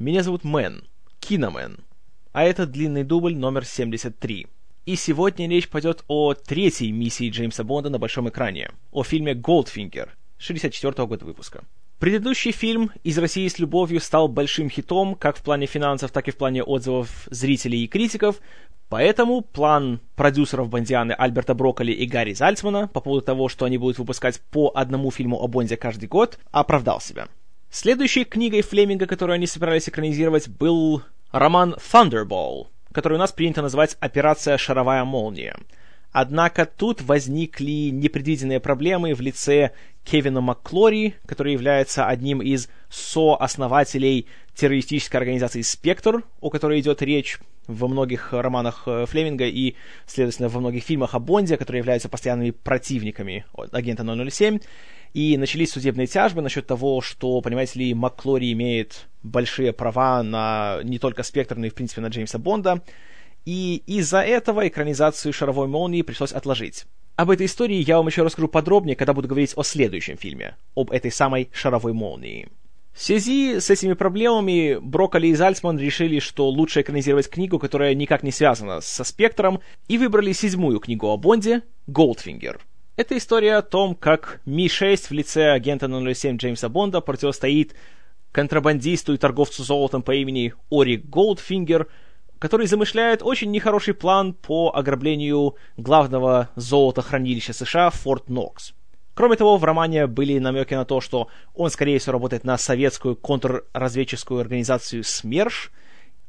Меня зовут Мэн, Киномен, а это длинный дубль номер 73. И сегодня речь пойдет о третьей миссии Джеймса Бонда на большом экране, о фильме «Голдфингер» 64 года выпуска. Предыдущий фильм «Из России с любовью» стал большим хитом как в плане финансов, так и в плане отзывов зрителей и критиков, поэтому план продюсеров Бондианы Альберта Брокколи и Гарри Зальцмана по поводу того, что они будут выпускать по одному фильму о Бонде каждый год, оправдал себя. Следующей книгой Флеминга, которую они собирались экранизировать, был роман «Thunderball», который у нас принято называть «Операция Шаровая молния». Однако тут возникли непредвиденные проблемы в лице Кевина МакКлори, который является одним из сооснователей террористической организации «Спектр», о которой идет речь во многих романах э, Флеминга и, следовательно, во многих фильмах о Бонде, которые являются постоянными противниками агента 007. И начались судебные тяжбы насчет того, что, понимаете ли, МакКлори имеет большие права на не только Спектр, но и, в принципе, на Джеймса Бонда. И из-за этого экранизацию «Шаровой молнии» пришлось отложить. Об этой истории я вам еще расскажу подробнее, когда буду говорить о следующем фильме, об этой самой «Шаровой молнии». В связи с этими проблемами Брокколи и Зальцман решили, что лучше экранизировать книгу, которая никак не связана со «Спектром», и выбрали седьмую книгу о Бонде «Голдфингер». Это история о том, как Ми-6 в лице агента 007 Джеймса Бонда противостоит контрабандисту и торговцу золотом по имени Аурик Голдфингер – который замышляет очень нехороший план по ограблению главного золотохранилища США Форт Нокс. Кроме того, в романе были намеки на то, что он, скорее всего, работает на советскую контрразведческую организацию СМЕРШ.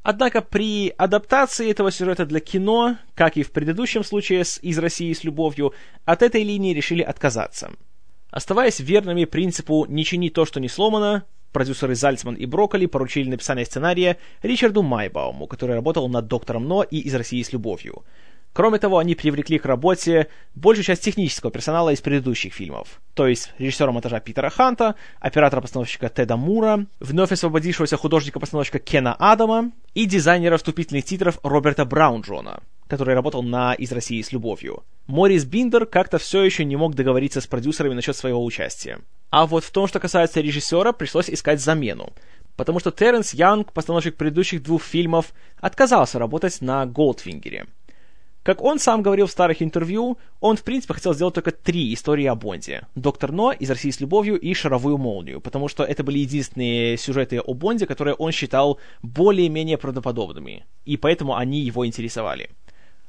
Однако при адаптации этого сюжета для кино, как и в предыдущем случае с «Из России с любовью», от этой линии решили отказаться. Оставаясь верными принципу «не чини то, что не сломано», продюсеры Зальцман и Брокколи поручили написание сценария Ричарду Майбауму, который работал над «Доктором Но» и «Из России с любовью». Кроме того, они привлекли к работе большую часть технического персонала из предыдущих фильмов, то есть режиссера монтажа Питера Ханта, оператора-постановщика Теда Мура, вновь освободившегося художника-постановщика Кена Адама и дизайнера вступительных титров Роберта Браунджона, который работал на «Из России с любовью». Морис Биндер как-то все еще не мог договориться с продюсерами насчет своего участия. А вот в том, что касается режиссера, пришлось искать замену, потому что Терренс Янг, постановщик предыдущих двух фильмов, отказался работать на Голдфингере – как он сам говорил в старых интервью, он в принципе хотел сделать только три истории о Бонде. Доктор Но, Из России с любовью и Шаровую молнию, потому что это были единственные сюжеты о Бонде, которые он считал более-менее правдоподобными, и поэтому они его интересовали.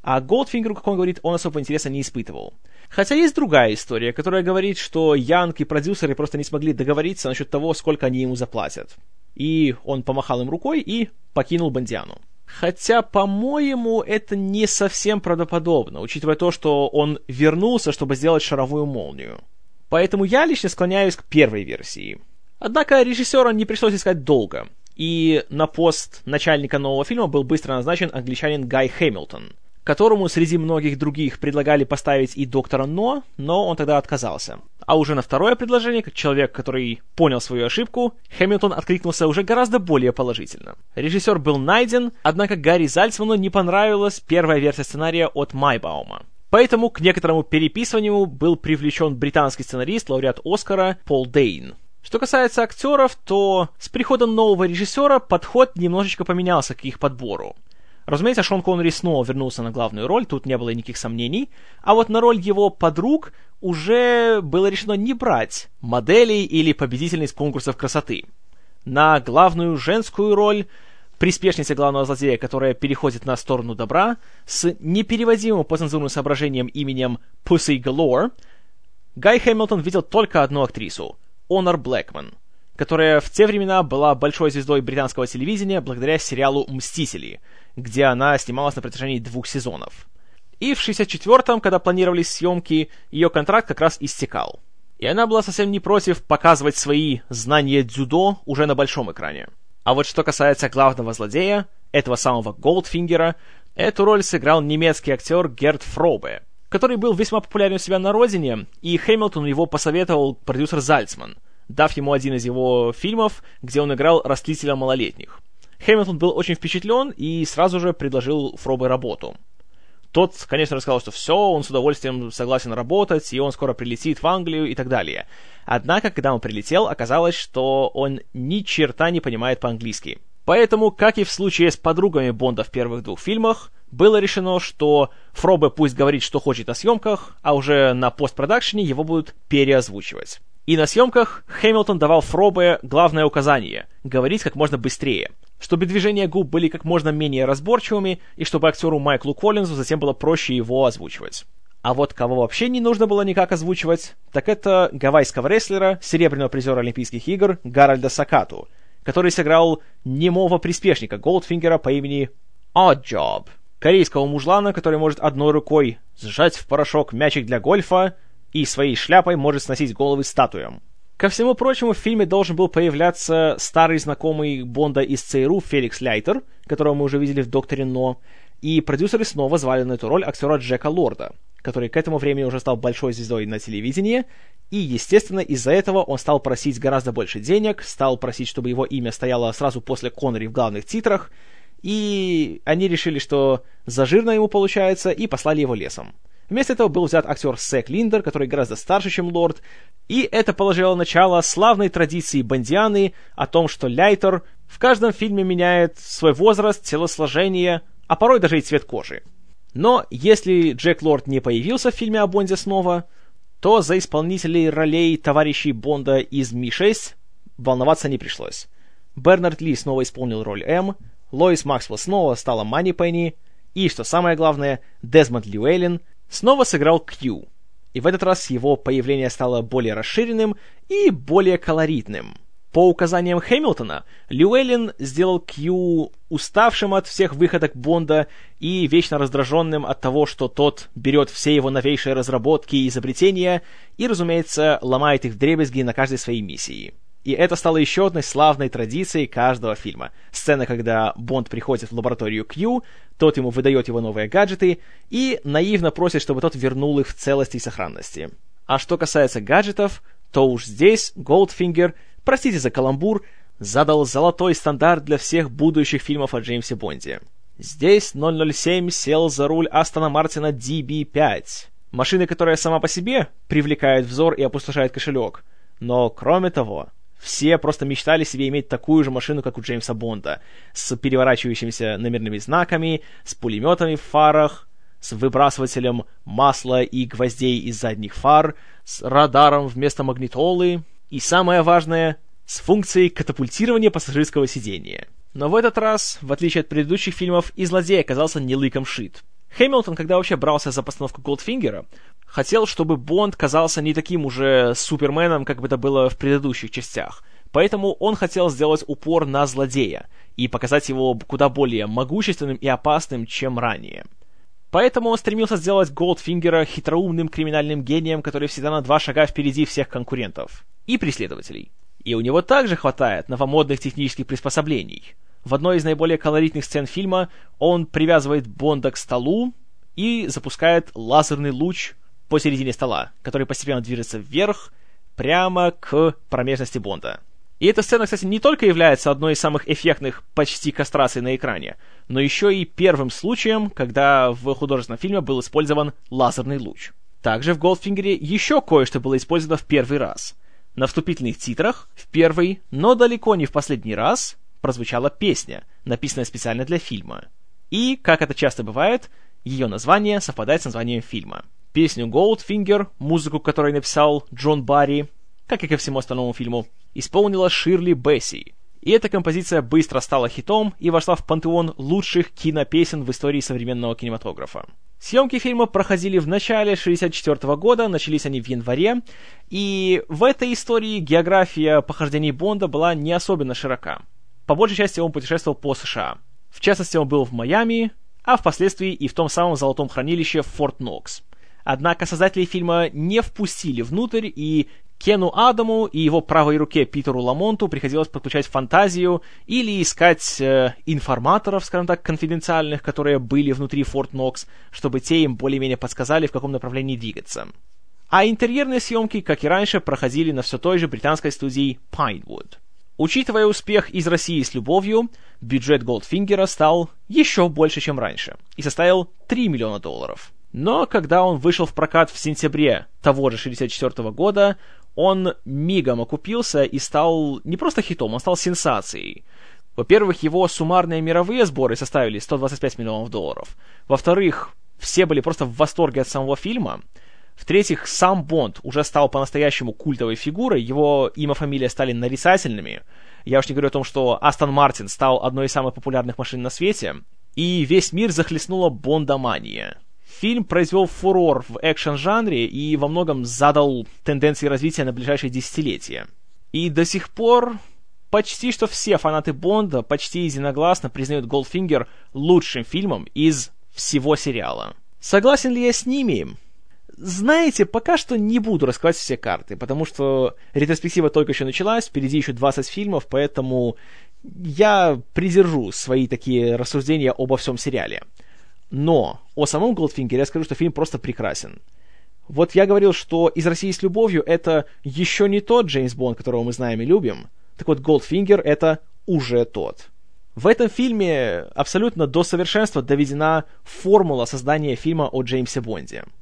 А Голдфингеру, как он говорит, он особо интереса не испытывал. Хотя есть другая история, которая говорит, что Янг и продюсеры просто не смогли договориться насчет того, сколько они ему заплатят. И он помахал им рукой и покинул Бондиану. Хотя, по-моему, это не совсем правдоподобно, учитывая то, что он вернулся, чтобы сделать шаровую молнию. Поэтому я лично склоняюсь к первой версии. Однако режиссера не пришлось искать долго, и на пост начальника нового фильма был быстро назначен англичанин Гай Хэмилтон, которому среди многих других предлагали поставить и доктора Но, но он тогда отказался. А уже на второе предложение, как человек, который понял свою ошибку, Хэмилтон откликнулся уже гораздо более положительно. Режиссер был найден, однако Гарри Зальцману не понравилась первая версия сценария от Майбаума. Поэтому к некоторому переписыванию был привлечен британский сценарист, лауреат Оскара Пол Дейн. Что касается актеров, то с приходом нового режиссера подход немножечко поменялся к их подбору. Разумеется, Шон Коннери снова вернулся на главную роль, тут не было никаких сомнений. А вот на роль его подруг уже было решено не брать моделей или победительниц конкурсов красоты. На главную женскую роль приспешница главного злодея, которая переходит на сторону добра, с непереводимым по цензурным соображениям именем Pussy Galore, Гай Хэмилтон видел только одну актрису — Онор Блэкман, которая в те времена была большой звездой британского телевидения благодаря сериалу «Мстители», где она снималась на протяжении двух сезонов. И в 64-м, когда планировались съемки, ее контракт как раз истекал. И она была совсем не против показывать свои знания дзюдо уже на большом экране. А вот что касается главного злодея, этого самого Голдфингера, эту роль сыграл немецкий актер Герт Фробе, который был весьма популярен у себя на родине, и Хэмилтону его посоветовал продюсер Зальцман, дав ему один из его фильмов, где он играл растлителя малолетних. Хэмилтон был очень впечатлен и сразу же предложил Фробе работу. Тот, конечно, рассказал, что все, он с удовольствием согласен работать, и он скоро прилетит в Англию и так далее. Однако, когда он прилетел, оказалось, что он ни черта не понимает по-английски. Поэтому, как и в случае с подругами Бонда в первых двух фильмах, было решено, что Фробе пусть говорит, что хочет на съемках, а уже на постпродакшене его будут переозвучивать. И на съемках Хэмилтон давал Фробе главное указание — говорить как можно быстрее, чтобы движения губ были как можно менее разборчивыми, и чтобы актеру Майклу Коллинзу затем было проще его озвучивать. А вот кого вообще не нужно было никак озвучивать, так это гавайского рестлера, серебряного призера Олимпийских игр Гарольда Сакату, который сыграл немого приспешника Голдфингера по имени Oddjob, корейского мужлана, который может одной рукой сжать в порошок мячик для гольфа и своей шляпой может сносить головы статуям. Ко всему прочему, в фильме должен был появляться старый знакомый Бонда из ЦРУ Феликс Ляйтер, которого мы уже видели в «Докторе Но», и продюсеры снова звали на эту роль актера Джека Лорда, который к этому времени уже стал большой звездой на телевидении, и, естественно, из-за этого он стал просить гораздо больше денег, стал просить, чтобы его имя стояло сразу после Коннери в главных титрах, и они решили, что зажирно ему получается, и послали его лесом. Вместо этого был взят актер Сэк Линдер, который гораздо старше, чем Лорд, и это положило начало славной традиции Бондианы о том, что Ляйтер в каждом фильме меняет свой возраст, телосложение, а порой даже и цвет кожи. Но если Джек Лорд не появился в фильме о Бонде снова, то за исполнителей ролей товарищей Бонда из Ми-6 волноваться не пришлось. Бернард Ли снова исполнил роль М, Лоис Максвелл снова стала Мани Пенни, и, что самое главное, Дезмонд Льюэллен снова сыграл Кью. И в этот раз его появление стало более расширенным и более колоритным. По указаниям Хэмилтона, Льюэллен сделал Кью уставшим от всех выходок Бонда и вечно раздраженным от того, что тот берет все его новейшие разработки и изобретения и, разумеется, ломает их дребезги на каждой своей миссии. И это стало еще одной славной традицией каждого фильма. Сцена, когда Бонд приходит в лабораторию Кью, тот ему выдает его новые гаджеты и наивно просит, чтобы тот вернул их в целости и сохранности. А что касается гаджетов, то уж здесь Голдфингер, простите за каламбур, задал золотой стандарт для всех будущих фильмов о Джеймсе Бонде. Здесь 007 сел за руль Астона Мартина DB5. Машины, которая сама по себе привлекает взор и опустошает кошелек. Но, кроме того, все просто мечтали себе иметь такую же машину, как у Джеймса Бонда, с переворачивающимися номерными знаками, с пулеметами в фарах, с выбрасывателем масла и гвоздей из задних фар, с радаром вместо магнитолы и, самое важное, с функцией катапультирования пассажирского сидения. Но в этот раз, в отличие от предыдущих фильмов, и злодей оказался не лыком шит. Хэмилтон, когда вообще брался за постановку Голдфингера, хотел, чтобы Бонд казался не таким уже суперменом, как бы это было в предыдущих частях. Поэтому он хотел сделать упор на злодея и показать его куда более могущественным и опасным, чем ранее. Поэтому он стремился сделать Голдфингера хитроумным криминальным гением, который всегда на два шага впереди всех конкурентов и преследователей. И у него также хватает новомодных технических приспособлений – в одной из наиболее колоритных сцен фильма он привязывает Бонда к столу и запускает лазерный луч посередине стола, который постепенно движется вверх, прямо к промежности Бонда. И эта сцена, кстати, не только является одной из самых эффектных почти кастраций на экране, но еще и первым случаем, когда в художественном фильме был использован лазерный луч. Также в Голдфингере еще кое-что было использовано в первый раз. На вступительных титрах, в первый, но далеко не в последний раз, прозвучала песня, написанная специально для фильма. И, как это часто бывает, ее название совпадает с названием фильма. Песню Goldfinger, музыку которой написал Джон Барри, как и ко всему остальному фильму, исполнила Ширли Бесси. И эта композиция быстро стала хитом и вошла в пантеон лучших кинопесен в истории современного кинематографа. Съемки фильма проходили в начале 1964 года, начались они в январе, и в этой истории география похождений Бонда была не особенно широка. По большей части он путешествовал по США. В частности, он был в Майами, а впоследствии и в том самом золотом хранилище Форт Нокс. Однако создатели фильма не впустили внутрь, и Кену Адаму и его правой руке Питеру Ламонту приходилось подключать фантазию или искать э, информаторов, скажем так, конфиденциальных, которые были внутри Форт Нокс, чтобы те им более-менее подсказали, в каком направлении двигаться. А интерьерные съемки, как и раньше, проходили на все той же британской студии Pinewood. Учитывая успех из России с любовью, бюджет Голдфингера стал еще больше, чем раньше, и составил 3 миллиона долларов. Но когда он вышел в прокат в сентябре того же 64 года, он мигом окупился и стал не просто хитом, он стал сенсацией. Во-первых, его суммарные мировые сборы составили 125 миллионов долларов. Во-вторых, все были просто в восторге от самого фильма. В-третьих, сам Бонд уже стал по-настоящему культовой фигурой, его имя, фамилия стали нарицательными. Я уж не говорю о том, что Астон Мартин стал одной из самых популярных машин на свете. И весь мир захлестнула Бондомания. Фильм произвел фурор в экшен-жанре и во многом задал тенденции развития на ближайшие десятилетия. И до сих пор почти что все фанаты Бонда почти единогласно признают Голдфингер лучшим фильмом из всего сериала. Согласен ли я с ними? Знаете, пока что не буду раскрывать все карты, потому что ретроспектива только еще началась, впереди еще 20 фильмов, поэтому я придержу свои такие рассуждения обо всем сериале. Но о самом Голдфингере я скажу, что фильм просто прекрасен. Вот я говорил, что «Из России с любовью» — это еще не тот Джеймс Бонд, которого мы знаем и любим. Так вот, Голдфингер — это уже тот. В этом фильме абсолютно до совершенства доведена формула создания фильма о Джеймсе Бонде —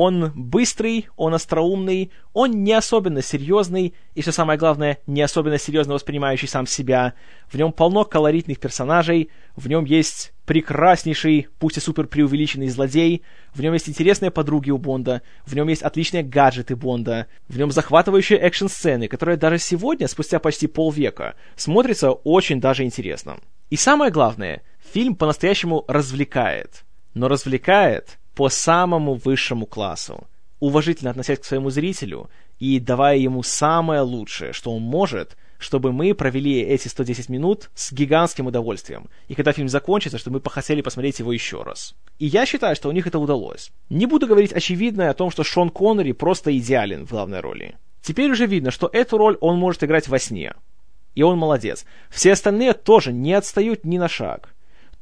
он быстрый, он остроумный, он не особенно серьезный, и, что самое главное, не особенно серьезно воспринимающий сам себя. В нем полно колоритных персонажей, в нем есть прекраснейший, пусть и супер преувеличенный злодей, в нем есть интересные подруги у Бонда, в нем есть отличные гаджеты Бонда, в нем захватывающие экшн-сцены, которые даже сегодня, спустя почти полвека, смотрятся очень даже интересно. И самое главное, фильм по-настоящему развлекает. Но развлекает по самому высшему классу, уважительно относясь к своему зрителю и давая ему самое лучшее, что он может, чтобы мы провели эти 110 минут с гигантским удовольствием. И когда фильм закончится, чтобы мы похотели посмотреть его еще раз. И я считаю, что у них это удалось. Не буду говорить очевидное о том, что Шон Коннери просто идеален в главной роли. Теперь уже видно, что эту роль он может играть во сне. И он молодец. Все остальные тоже не отстают ни на шаг.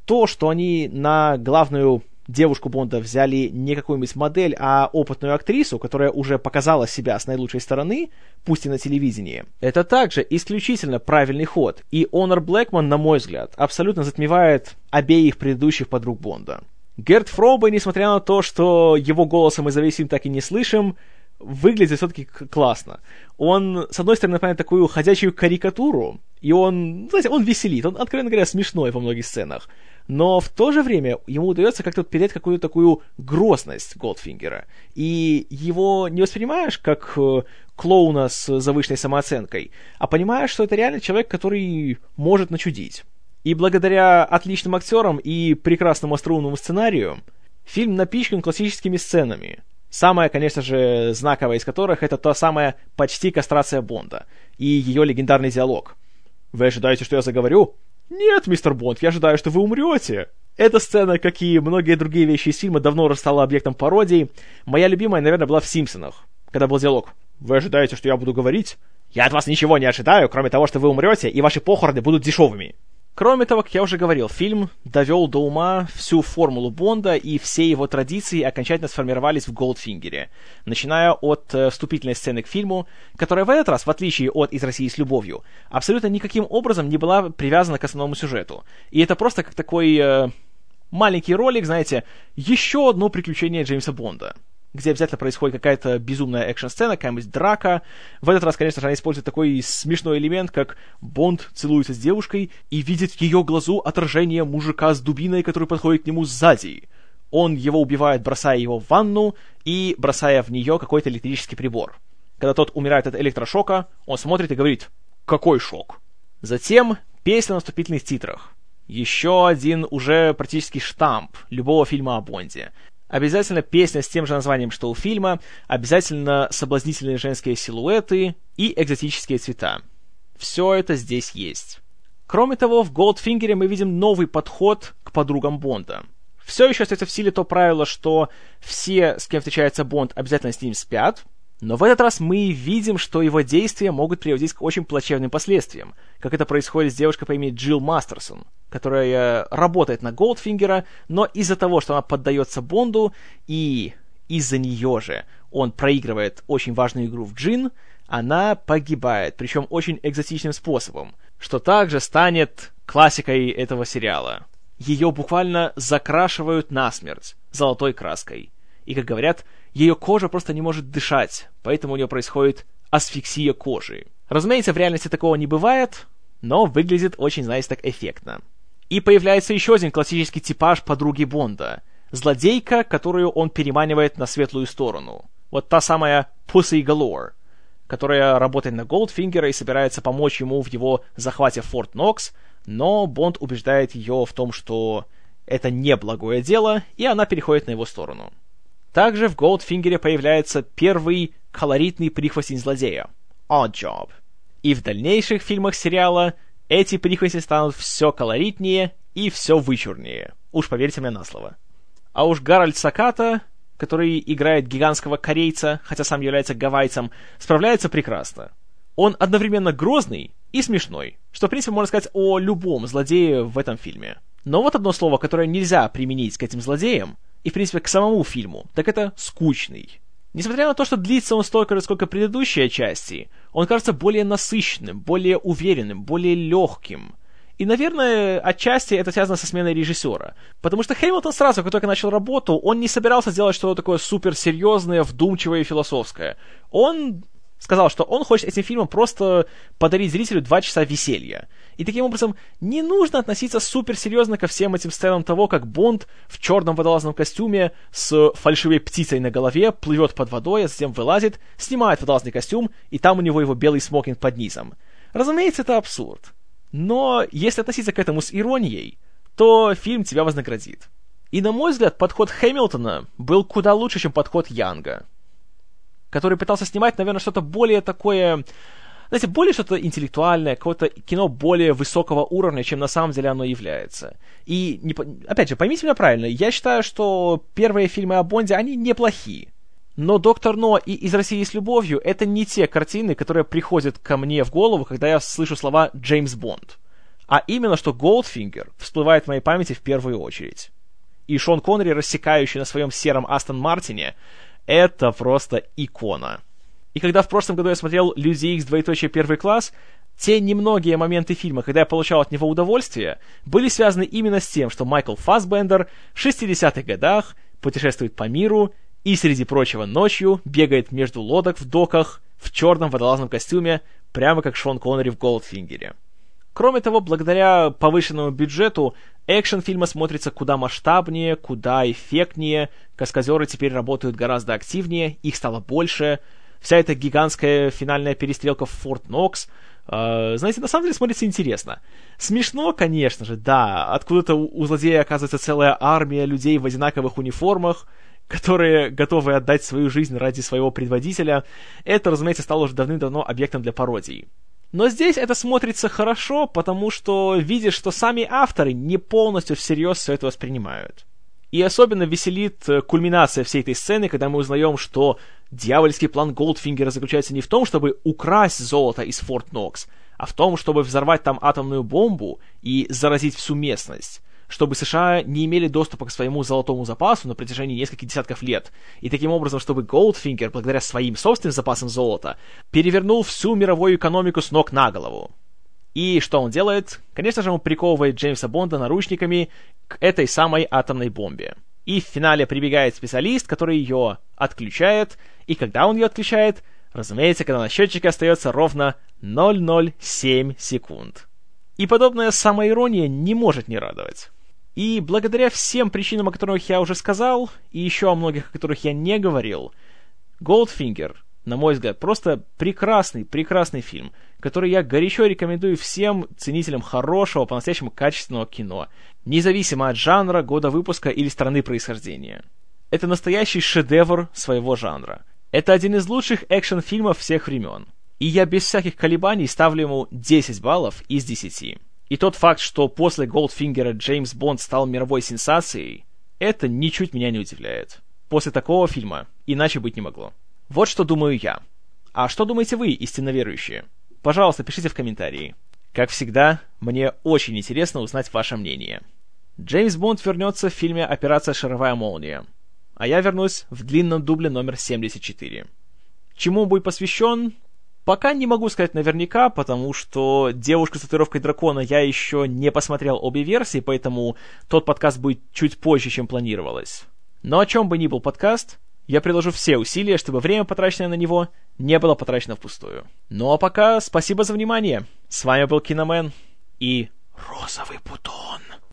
То, что они на главную девушку Бонда взяли не какую-нибудь модель, а опытную актрису, которая уже показала себя с наилучшей стороны, пусть и на телевидении. Это также исключительно правильный ход, и Онор Блэкман, на мой взгляд, абсолютно затмевает обеих предыдущих подруг Бонда. Герт Фробе, несмотря на то, что его голосом мы за весь фильм так и не слышим, выглядит все-таки классно. Он, с одной стороны, напоминает такую ходячую карикатуру, и он, знаете, он веселит, он, откровенно говоря, смешной во многих сценах но в то же время ему удается как-то передать какую-то такую грозность Голдфингера. И его не воспринимаешь как э, клоуна с завышенной самооценкой, а понимаешь, что это реально человек, который может начудить. И благодаря отличным актерам и прекрасному остроумному сценарию, фильм напичкан классическими сценами. Самая, конечно же, знаковая из которых это та самая почти кастрация Бонда и ее легендарный диалог. «Вы ожидаете, что я заговорю? «Нет, мистер Бонд, я ожидаю, что вы умрете». Эта сцена, как и многие другие вещи из фильма, давно стала объектом пародии. Моя любимая, наверное, была в «Симпсонах», когда был диалог. «Вы ожидаете, что я буду говорить?» «Я от вас ничего не ожидаю, кроме того, что вы умрете, и ваши похороны будут дешевыми». Кроме того, как я уже говорил, фильм довел до ума всю формулу Бонда, и все его традиции окончательно сформировались в Голдфингере, начиная от э, вступительной сцены к фильму, которая в этот раз, в отличие от «Из России с любовью», абсолютно никаким образом не была привязана к основному сюжету. И это просто как такой э, маленький ролик, знаете, еще одно приключение Джеймса Бонда где обязательно происходит какая-то безумная экшн-сцена, какая-нибудь драка. В этот раз, конечно же, она использует такой смешной элемент, как Бонд целуется с девушкой и видит в ее глазу отражение мужика с дубиной, который подходит к нему сзади. Он его убивает, бросая его в ванну и бросая в нее какой-то электрический прибор. Когда тот умирает от электрошока, он смотрит и говорит «Какой шок?». Затем песня на вступительных титрах. Еще один уже практически штамп любого фильма о Бонде. Обязательно песня с тем же названием, что у фильма, обязательно соблазнительные женские силуэты и экзотические цвета. Все это здесь есть. Кроме того, в Голдфингере мы видим новый подход к подругам Бонда. Все еще остается в силе то правило, что все, с кем встречается Бонд, обязательно с ним спят, но в этот раз мы видим, что его действия могут приводить к очень плачевным последствиям, как это происходит с девушкой по имени Джилл Мастерсон, которая работает на Голдфингера, но из-за того, что она поддается Бонду, и из-за нее же он проигрывает очень важную игру в Джин, она погибает, причем очень экзотичным способом, что также станет классикой этого сериала. Ее буквально закрашивают насмерть золотой краской. И, как говорят, ее кожа просто не может дышать, поэтому у нее происходит асфиксия кожи. Разумеется, в реальности такого не бывает, но выглядит очень, знаете, так эффектно. И появляется еще один классический типаж подруги Бонда. Злодейка, которую он переманивает на светлую сторону. Вот та самая Pussy Galore, которая работает на Голдфингера и собирается помочь ему в его захвате Форт Нокс, но Бонд убеждает ее в том, что это не благое дело, и она переходит на его сторону. Также в Голдфингере появляется первый колоритный прихвостень злодея — Odd Job. И в дальнейших фильмах сериала эти прихвости станут все колоритнее и все вычурнее. Уж поверьте мне на слово. А уж Гарольд Саката, который играет гигантского корейца, хотя сам является гавайцем, справляется прекрасно. Он одновременно грозный и смешной, что, в принципе, можно сказать о любом злодее в этом фильме. Но вот одно слово, которое нельзя применить к этим злодеям, и, в принципе, к самому фильму, так это «скучный». Несмотря на то, что длится он столько же, сколько предыдущие части, он кажется более насыщенным, более уверенным, более легким. И, наверное, отчасти это связано со сменой режиссера. Потому что Хэмилтон сразу, как только начал работу, он не собирался делать что-то такое суперсерьезное, вдумчивое и философское. Он сказал, что он хочет этим фильмом просто подарить зрителю два часа веселья. И таким образом не нужно относиться суперсерьезно ко всем этим сценам того, как Бонд в черном водолазном костюме с фальшивой птицей на голове плывет под водой, а затем вылазит, снимает водолазный костюм, и там у него его белый смокинг под низом. Разумеется, это абсурд. Но если относиться к этому с иронией, то фильм тебя вознаградит. И, на мой взгляд, подход Хэмилтона был куда лучше, чем подход Янга который пытался снимать, наверное, что-то более такое, знаете, более что-то интеллектуальное, какое-то кино более высокого уровня, чем на самом деле оно является. И, не, опять же, поймите меня правильно, я считаю, что первые фильмы о Бонде, они неплохие. Но «Доктор Но» и «Из России с любовью» — это не те картины, которые приходят ко мне в голову, когда я слышу слова «Джеймс Бонд». А именно, что «Голдфингер» всплывает в моей памяти в первую очередь. И Шон Коннери, рассекающий на своем сером Астон Мартине, это просто икона. И когда в прошлом году я смотрел «Люди Икс. Двоеточие. Первый класс», те немногие моменты фильма, когда я получал от него удовольствие, были связаны именно с тем, что Майкл Фассбендер в 60-х годах путешествует по миру и, среди прочего, ночью бегает между лодок в доках в черном водолазном костюме, прямо как Шон Коннери в Голдфингере. Кроме того, благодаря повышенному бюджету, экшен фильма смотрится куда масштабнее, куда эффектнее, каскадеры теперь работают гораздо активнее, их стало больше, вся эта гигантская финальная перестрелка в Форт Нокс, э, знаете, на самом деле смотрится интересно. Смешно, конечно же, да, откуда-то у, у злодея оказывается целая армия людей в одинаковых униформах, которые готовы отдать свою жизнь ради своего предводителя. Это, разумеется, стало уже давным-давно объектом для пародий. Но здесь это смотрится хорошо, потому что видишь, что сами авторы не полностью всерьез все это воспринимают. И особенно веселит э, кульминация всей этой сцены, когда мы узнаем, что дьявольский план Голдфингера заключается не в том, чтобы украсть золото из Форт Нокс, а в том, чтобы взорвать там атомную бомбу и заразить всю местность чтобы США не имели доступа к своему золотому запасу на протяжении нескольких десятков лет, и таким образом, чтобы Goldfinger, благодаря своим собственным запасам золота, перевернул всю мировую экономику с ног на голову. И что он делает? Конечно же, он приковывает Джеймса Бонда наручниками к этой самой атомной бомбе. И в финале прибегает специалист, который ее отключает, и когда он ее отключает, разумеется, когда на счетчике остается ровно 007 секунд. И подобная самоирония не может не радовать. И благодаря всем причинам, о которых я уже сказал, и еще о многих, о которых я не говорил, Goldfinger, на мой взгляд, просто прекрасный, прекрасный фильм, который я горячо рекомендую всем ценителям хорошего, по-настоящему качественного кино, независимо от жанра, года выпуска или страны происхождения. Это настоящий шедевр своего жанра. Это один из лучших экшн-фильмов всех времен. И я без всяких колебаний ставлю ему 10 баллов из 10. И тот факт, что после Голдфингера Джеймс Бонд стал мировой сенсацией, это ничуть меня не удивляет. После такого фильма иначе быть не могло. Вот что думаю я. А что думаете вы, истинно верующие? Пожалуйста, пишите в комментарии. Как всегда, мне очень интересно узнать ваше мнение. Джеймс Бонд вернется в фильме «Операция Шаровая молния», а я вернусь в длинном дубле номер 74. Чему будет посвящен, Пока не могу сказать наверняка, потому что «Девушка с татуировкой дракона» я еще не посмотрел обе версии, поэтому тот подкаст будет чуть позже, чем планировалось. Но о чем бы ни был подкаст, я приложу все усилия, чтобы время, потраченное на него, не было потрачено впустую. Ну а пока спасибо за внимание С вами был Киномен и Розовый Бутон.